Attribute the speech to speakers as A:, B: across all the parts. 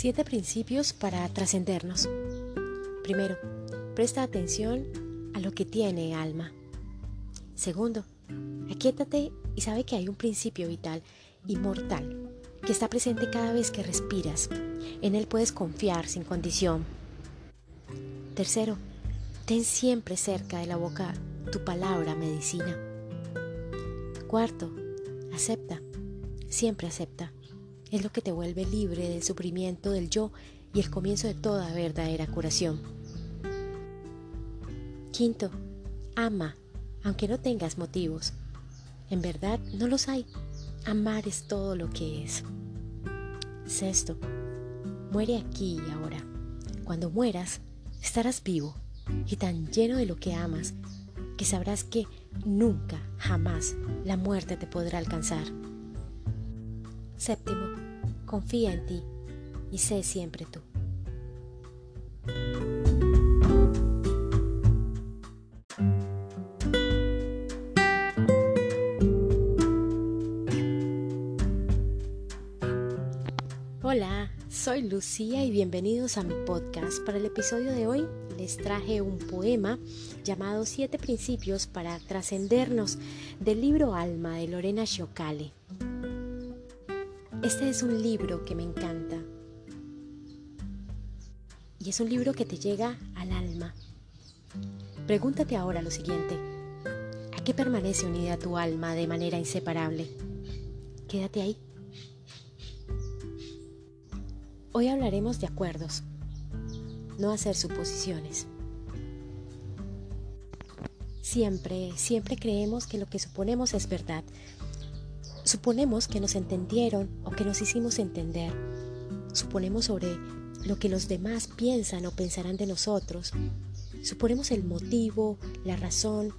A: Siete principios para trascendernos. Primero, presta atención a lo que tiene alma. Segundo, aquíétate y sabe que hay un principio vital, inmortal, que está presente cada vez que respiras. En él puedes confiar sin condición. Tercero, ten siempre cerca de la boca tu palabra medicina. Cuarto, acepta, siempre acepta es lo que te vuelve libre del sufrimiento del yo y el comienzo de toda verdadera curación. Quinto, ama, aunque no tengas motivos. En verdad no los hay. Amar es todo lo que es. Sexto, muere aquí y ahora. Cuando mueras, estarás vivo y tan lleno de lo que amas que sabrás que nunca, jamás, la muerte te podrá alcanzar. Séptimo, confía en ti y sé siempre tú. Hola, soy Lucía y bienvenidos a mi podcast. Para el episodio de hoy les traje un poema llamado Siete Principios para Trascendernos del libro Alma de Lorena Giocale. Este es un libro que me encanta. Y es un libro que te llega al alma. Pregúntate ahora lo siguiente. ¿A qué permanece unida tu alma de manera inseparable? Quédate ahí. Hoy hablaremos de acuerdos, no hacer suposiciones. Siempre, siempre creemos que lo que suponemos es verdad, Suponemos que nos entendieron o que nos hicimos entender. Suponemos sobre lo que los demás piensan o pensarán de nosotros. Suponemos el motivo, la razón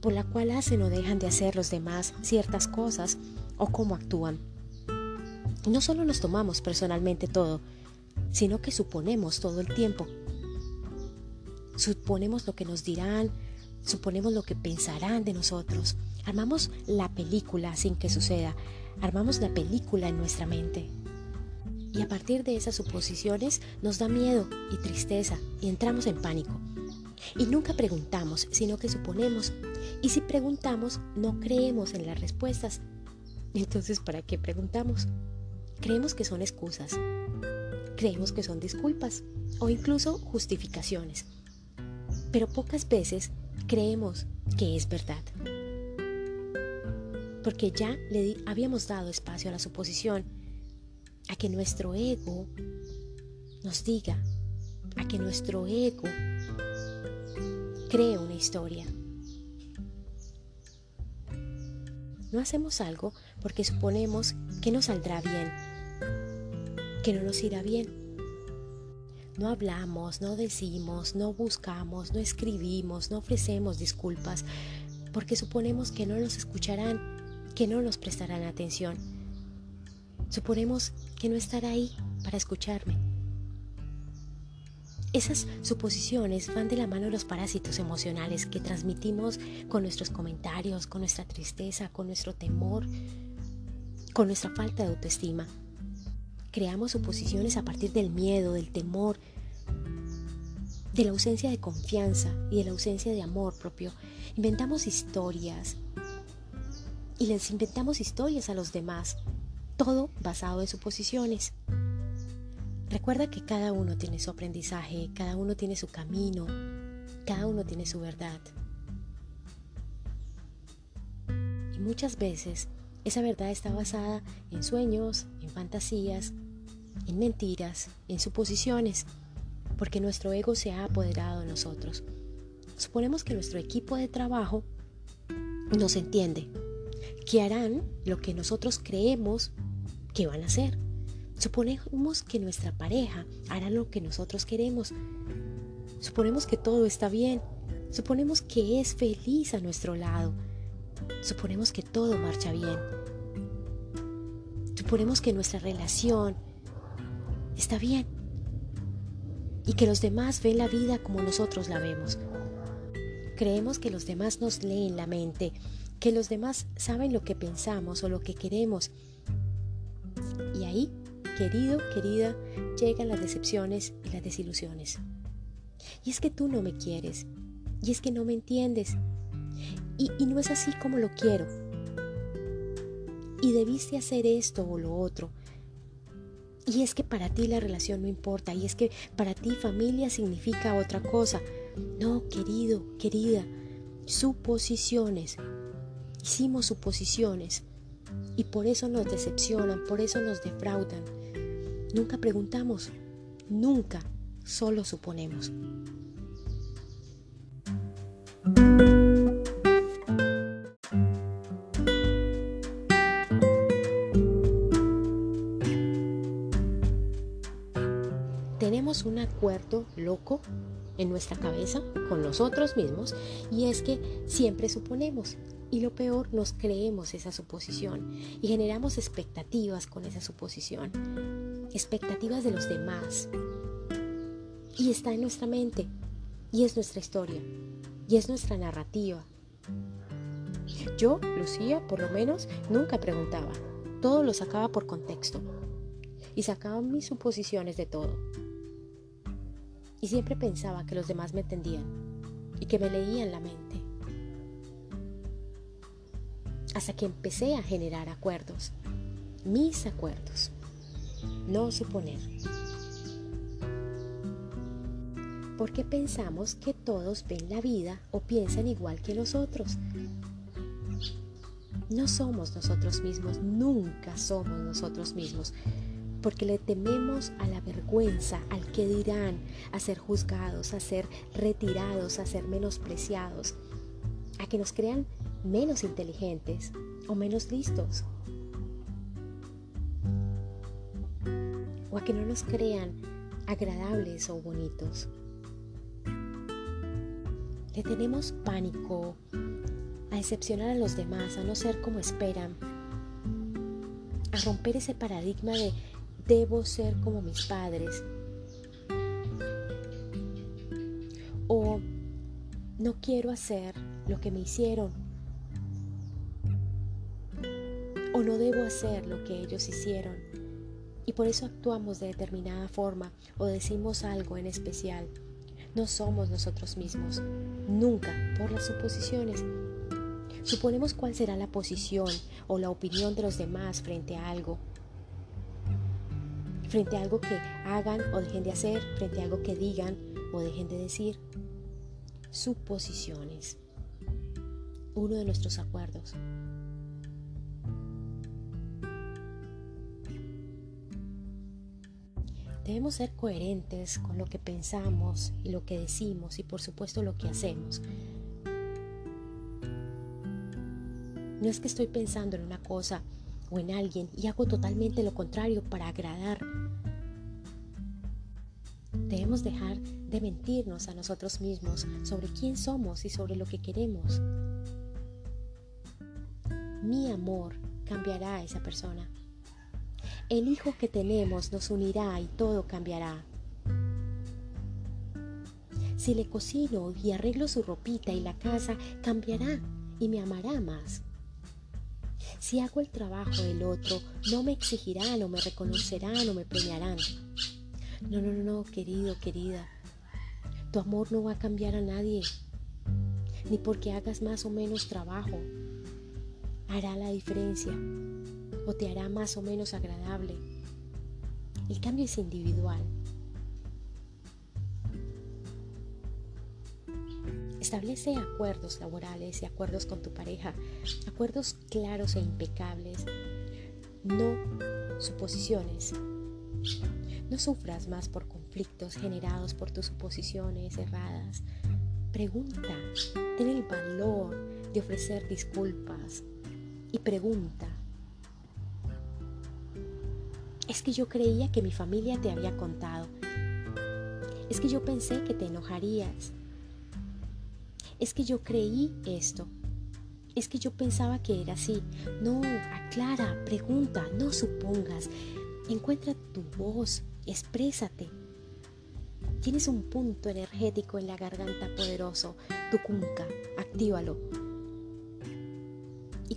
A: por la cual hacen o dejan de hacer los demás ciertas cosas o cómo actúan. No solo nos tomamos personalmente todo, sino que suponemos todo el tiempo. Suponemos lo que nos dirán, suponemos lo que pensarán de nosotros. Armamos la película sin que suceda. Armamos la película en nuestra mente. Y a partir de esas suposiciones nos da miedo y tristeza y entramos en pánico. Y nunca preguntamos, sino que suponemos. Y si preguntamos, no creemos en las respuestas. Entonces, ¿para qué preguntamos? Creemos que son excusas. Creemos que son disculpas o incluso justificaciones. Pero pocas veces creemos que es verdad porque ya le habíamos dado espacio a la suposición, a que nuestro ego nos diga, a que nuestro ego cree una historia. No hacemos algo porque suponemos que no saldrá bien, que no nos irá bien. No hablamos, no decimos, no buscamos, no escribimos, no ofrecemos disculpas, porque suponemos que no nos escucharán que no nos prestarán atención. Suponemos que no estará ahí para escucharme. Esas suposiciones van de la mano de los parásitos emocionales que transmitimos con nuestros comentarios, con nuestra tristeza, con nuestro temor, con nuestra falta de autoestima. Creamos suposiciones a partir del miedo, del temor, de la ausencia de confianza y de la ausencia de amor propio. Inventamos historias, y les inventamos historias a los demás, todo basado en suposiciones. Recuerda que cada uno tiene su aprendizaje, cada uno tiene su camino, cada uno tiene su verdad. Y muchas veces esa verdad está basada en sueños, en fantasías, en mentiras, en suposiciones, porque nuestro ego se ha apoderado de nosotros. Suponemos que nuestro equipo de trabajo nos entiende, que harán lo que nosotros creemos que van a hacer. Suponemos que nuestra pareja hará lo que nosotros queremos. Suponemos que todo está bien. Suponemos que es feliz a nuestro lado. Suponemos que todo marcha bien. Suponemos que nuestra relación está bien. Y que los demás ven la vida como nosotros la vemos. Creemos que los demás nos leen la mente que los demás saben lo que pensamos o lo que queremos. Y ahí querido, querida, llegan las decepciones y las desilusiones. Y es que tú no me quieres. Y es que no me entiendes. Y, y no es así como lo quiero. Y debiste hacer esto o lo otro. Y es que para ti la relación no importa. Y es que para ti familia significa otra cosa. No, querido, querida. Suposiciones. Hicimos suposiciones. Y por eso nos decepcionan, por eso nos defraudan. Nunca preguntamos. Nunca. Solo suponemos. tenemos un acuerdo loco en nuestra cabeza con nosotros mismos y es que siempre suponemos y lo peor nos creemos esa suposición y generamos expectativas con esa suposición, expectativas de los demás y está en nuestra mente y es nuestra historia y es nuestra narrativa. Yo, Lucía, por lo menos, nunca preguntaba, todo lo sacaba por contexto y sacaba mis suposiciones de todo y siempre pensaba que los demás me entendían y que me leían la mente. Hasta que empecé a generar acuerdos, mis acuerdos, no suponer. Porque pensamos que todos ven la vida o piensan igual que nosotros. No somos nosotros mismos, nunca somos nosotros mismos porque le tememos a la vergüenza, al que dirán, a ser juzgados, a ser retirados, a ser menospreciados, a que nos crean menos inteligentes o menos listos, o a que no nos crean agradables o bonitos. Le tenemos pánico a decepcionar a los demás, a no ser como esperan, a romper ese paradigma de debo ser como mis padres. O no quiero hacer lo que me hicieron. O no debo hacer lo que ellos hicieron. Y por eso actuamos de determinada forma o decimos algo en especial. No somos nosotros mismos, nunca por las suposiciones. Suponemos cuál será la posición o la opinión de los demás frente a algo frente a algo que hagan o dejen de hacer, frente a algo que digan o dejen de decir. Suposiciones. Uno de nuestros acuerdos. Debemos ser coherentes con lo que pensamos y lo que decimos y por supuesto lo que hacemos. No es que estoy pensando en una cosa o en alguien y hago totalmente lo contrario para agradar. Debemos dejar de mentirnos a nosotros mismos sobre quién somos y sobre lo que queremos. Mi amor cambiará a esa persona. El hijo que tenemos nos unirá y todo cambiará. Si le cocino y arreglo su ropita y la casa, cambiará y me amará más. Si hago el trabajo del otro, no me exigirán o me reconocerán o me premiarán. No, no, no, querido, querida. Tu amor no va a cambiar a nadie, ni porque hagas más o menos trabajo. Hará la diferencia o te hará más o menos agradable. El cambio es individual. Establece acuerdos laborales y acuerdos con tu pareja, acuerdos claros e impecables, no suposiciones. No sufras más por conflictos generados por tus suposiciones erradas. Pregunta, ten el valor de ofrecer disculpas y pregunta. Es que yo creía que mi familia te había contado. Es que yo pensé que te enojarías es que yo creí esto. Es que yo pensaba que era así. No, aclara, pregunta, no supongas. Encuentra tu voz, exprésate. Tienes un punto energético en la garganta poderoso, tu cunca, actívalo.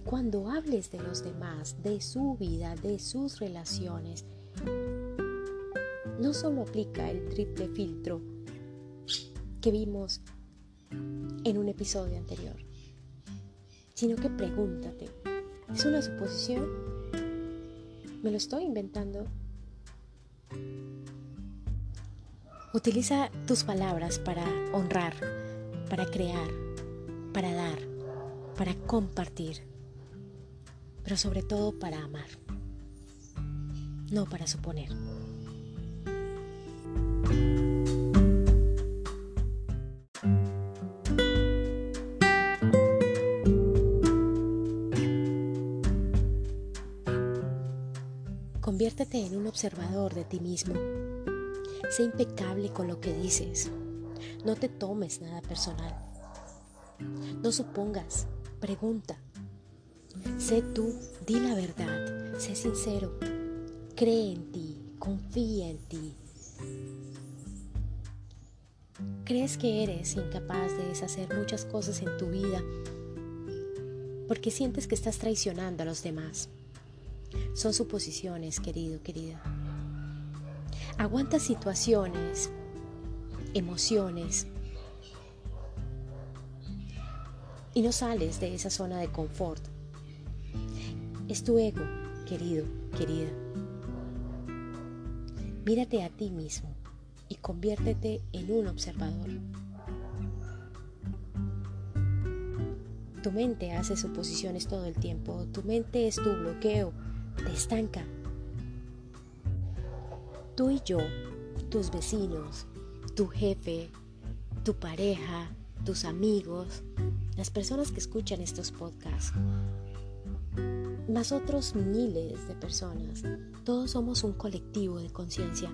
A: Cuando hables de los demás, de su vida, de sus relaciones, no solo aplica el triple filtro que vimos en un episodio anterior, sino que pregúntate, ¿es una suposición? ¿Me lo estoy inventando? Utiliza tus palabras para honrar, para crear, para dar, para compartir, pero sobre todo para amar, no para suponer. Conviértete en un observador de ti mismo. Sé impecable con lo que dices. No te tomes nada personal. No supongas, pregunta. Sé tú, di la verdad, sé sincero. Cree en ti, confía en ti. ¿Crees que eres incapaz de deshacer muchas cosas en tu vida porque sientes que estás traicionando a los demás? Son suposiciones, querido, querida. Aguanta situaciones, emociones y no sales de esa zona de confort. Es tu ego, querido, querida. Mírate a ti mismo y conviértete en un observador. Tu mente hace suposiciones todo el tiempo, tu mente es tu bloqueo, te estanca. Tú y yo, tus vecinos, tu jefe, tu pareja, tus amigos, las personas que escuchan estos podcasts, más otros miles de personas, todos somos un colectivo de conciencia.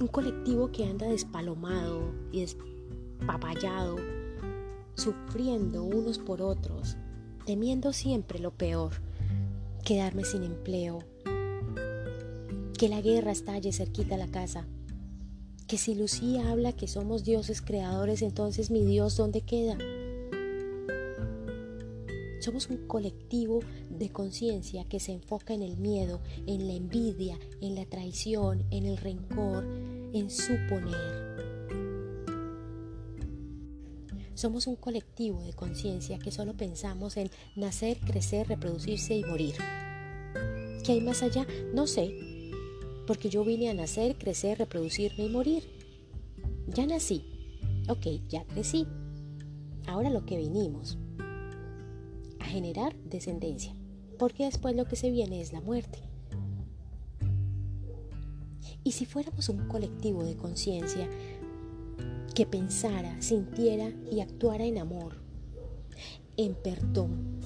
A: Un colectivo que anda despalomado y despapallado, sufriendo unos por otros, temiendo siempre lo peor quedarme sin empleo, que la guerra estalle cerquita a la casa, que si Lucía habla que somos dioses creadores, entonces mi Dios, ¿dónde queda? Somos un colectivo de conciencia que se enfoca en el miedo, en la envidia, en la traición, en el rencor, en suponer. Somos un colectivo de conciencia que solo pensamos en nacer, crecer, reproducirse y morir. ¿Qué hay más allá? No sé, porque yo vine a nacer, crecer, reproducirme y morir. Ya nací. Ok, ya crecí. Ahora lo que vinimos. Generar descendencia. Porque después lo que se viene es la muerte. Y si fuéramos un colectivo de conciencia, que pensara, sintiera y actuara en amor, en perdón,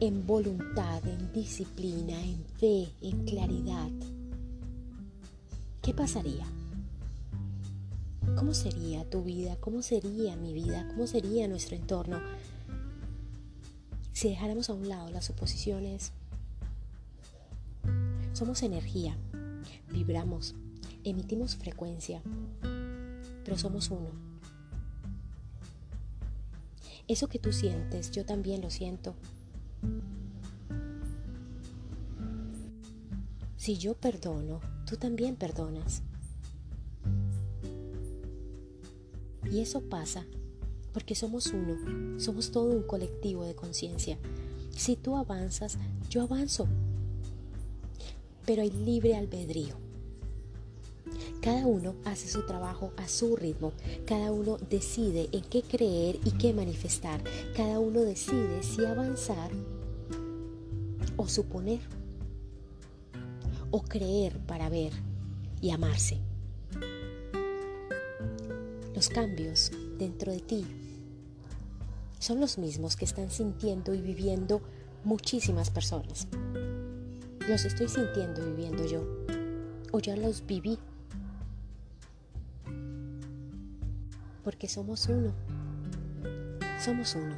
A: en voluntad, en disciplina, en fe, en claridad, ¿qué pasaría? ¿Cómo sería tu vida? ¿Cómo sería mi vida? ¿Cómo sería nuestro entorno si dejáramos a un lado las suposiciones? Somos energía, vibramos, emitimos frecuencia pero somos uno. Eso que tú sientes, yo también lo siento. Si yo perdono, tú también perdonas. Y eso pasa porque somos uno, somos todo un colectivo de conciencia. Si tú avanzas, yo avanzo. Pero hay libre albedrío. Cada uno hace su trabajo a su ritmo, cada uno decide en qué creer y qué manifestar, cada uno decide si avanzar o suponer, o creer para ver y amarse. Los cambios dentro de ti son los mismos que están sintiendo y viviendo muchísimas personas. Los estoy sintiendo y viviendo yo, o ya los viví porque somos uno. Somos uno.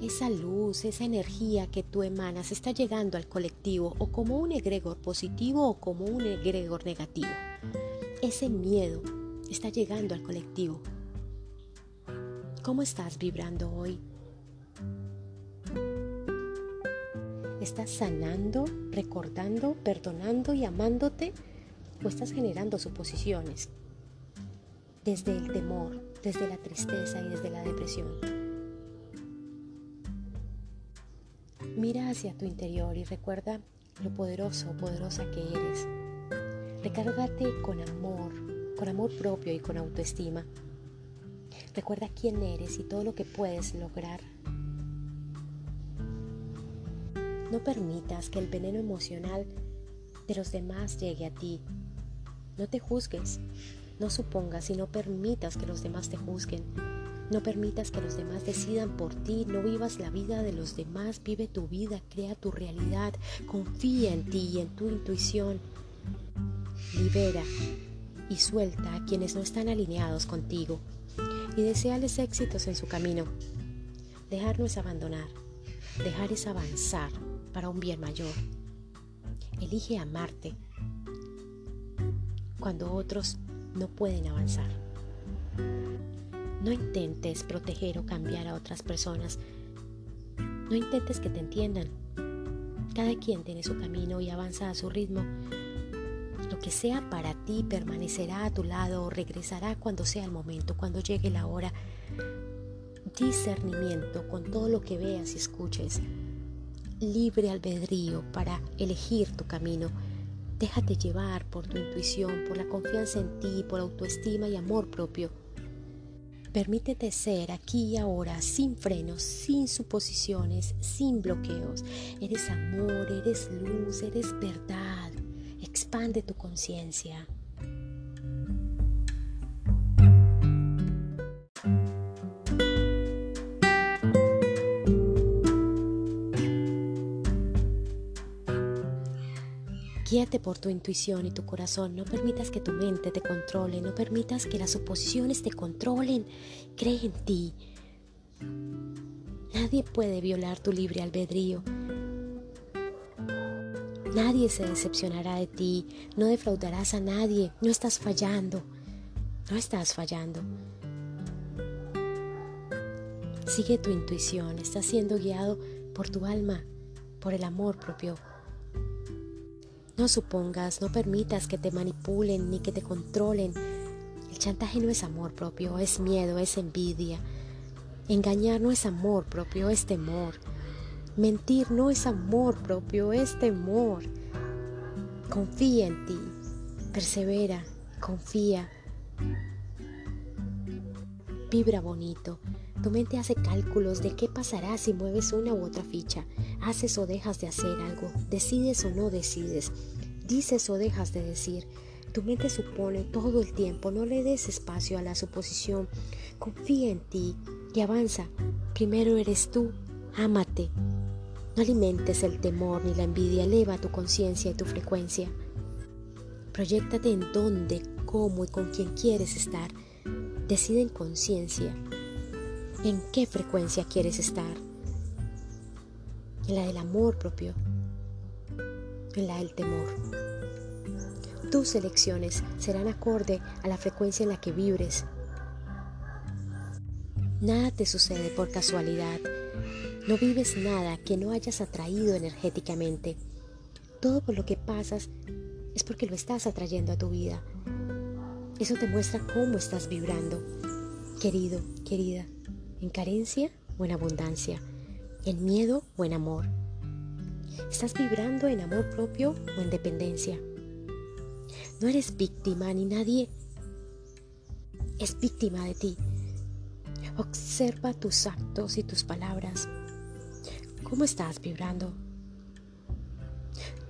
A: Esa luz, esa energía que tú emanas está llegando al colectivo o como un egregor positivo o como un egregor negativo. Ese miedo está llegando al colectivo. ¿Cómo estás vibrando hoy? ¿Estás sanando, recordando, perdonando y amándote? o estás generando suposiciones desde el temor, desde la tristeza y desde la depresión. Mira hacia tu interior y recuerda lo poderoso poderosa que eres. Recárgate con amor, con amor propio y con autoestima. Recuerda quién eres y todo lo que puedes lograr. No permitas que el veneno emocional de los demás llegue a ti. No te juzgues, no supongas y no permitas que los demás te juzguen. No permitas que los demás decidan por ti, no vivas la vida de los demás, vive tu vida, crea tu realidad, confía en ti y en tu intuición. Libera y suelta a quienes no están alineados contigo y deseales éxitos en su camino. Dejar no es abandonar, dejar es avanzar para un bien mayor. Elige amarte cuando otros no pueden avanzar. No intentes proteger o cambiar a otras personas. No intentes que te entiendan. Cada quien tiene su camino y avanza a su ritmo. Lo que sea para ti permanecerá a tu lado o regresará cuando sea el momento, cuando llegue la hora. Discernimiento con todo lo que veas y escuches. Libre albedrío para elegir tu camino. Déjate llevar por tu intuición, por la confianza en ti, por autoestima y amor propio. Permítete ser aquí y ahora, sin frenos, sin suposiciones, sin bloqueos. Eres amor, eres luz, eres verdad. Expande tu conciencia. Guíate por tu intuición y tu corazón. No permitas que tu mente te controle. No permitas que las suposiciones te controlen. Cree en ti. Nadie puede violar tu libre albedrío. Nadie se decepcionará de ti, no defraudarás a nadie, no estás fallando, no estás fallando. Sigue tu intuición, estás siendo guiado por tu alma, por el amor propio. No supongas, no permitas que te manipulen ni que te controlen. El chantaje no es amor propio, es miedo, es envidia. Engañar no es amor propio, es temor. Mentir no es amor propio, es temor. Confía en ti, persevera, confía. Vibra bonito. Tu mente hace cálculos de qué pasará si mueves una u otra ficha. Haces o dejas de hacer algo. Decides o no decides. Dices o dejas de decir. Tu mente supone todo el tiempo. No le des espacio a la suposición. Confía en ti y avanza. Primero eres tú. Ámate. No alimentes el temor ni la envidia, eleva tu conciencia y tu frecuencia. Proyectate en dónde, cómo y con quién quieres estar. Decide en conciencia en qué frecuencia quieres estar. En la del amor propio, en la del temor. Tus elecciones serán acorde a la frecuencia en la que vibres. Nada te sucede por casualidad no vives nada que no hayas atraído energéticamente. Todo por lo que pasas es porque lo estás atrayendo a tu vida. Eso te muestra cómo estás vibrando. Querido, querida, en carencia o en abundancia, en miedo o en amor. ¿Estás vibrando en amor propio o en dependencia? No eres víctima ni nadie es víctima de ti. Observa tus actos y tus palabras. ¿Cómo estás vibrando?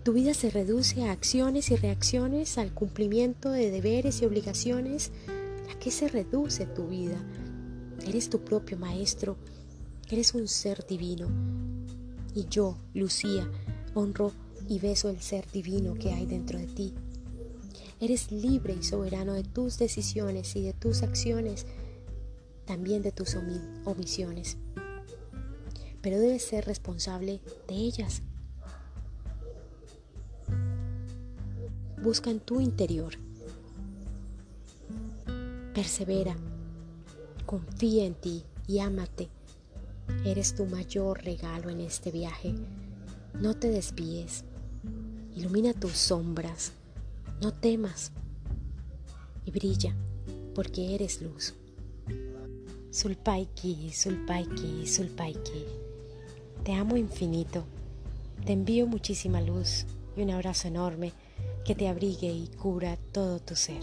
A: Tu vida se reduce a acciones y reacciones, al cumplimiento de deberes y obligaciones. ¿A qué se reduce tu vida? Eres tu propio maestro, eres un ser divino. Y yo, Lucía, honro y beso el ser divino que hay dentro de ti. Eres libre y soberano de tus decisiones y de tus acciones, también de tus omisiones pero debes ser responsable de ellas. Busca en tu interior. Persevera. Confía en ti y ámate. Eres tu mayor regalo en este viaje. No te desvíes. Ilumina tus sombras. No temas y brilla porque eres luz. Sulpaiki, Sulpaiki, Sulpaiki. Te amo infinito. Te envío muchísima luz y un abrazo enorme que te abrigue y cura todo tu ser.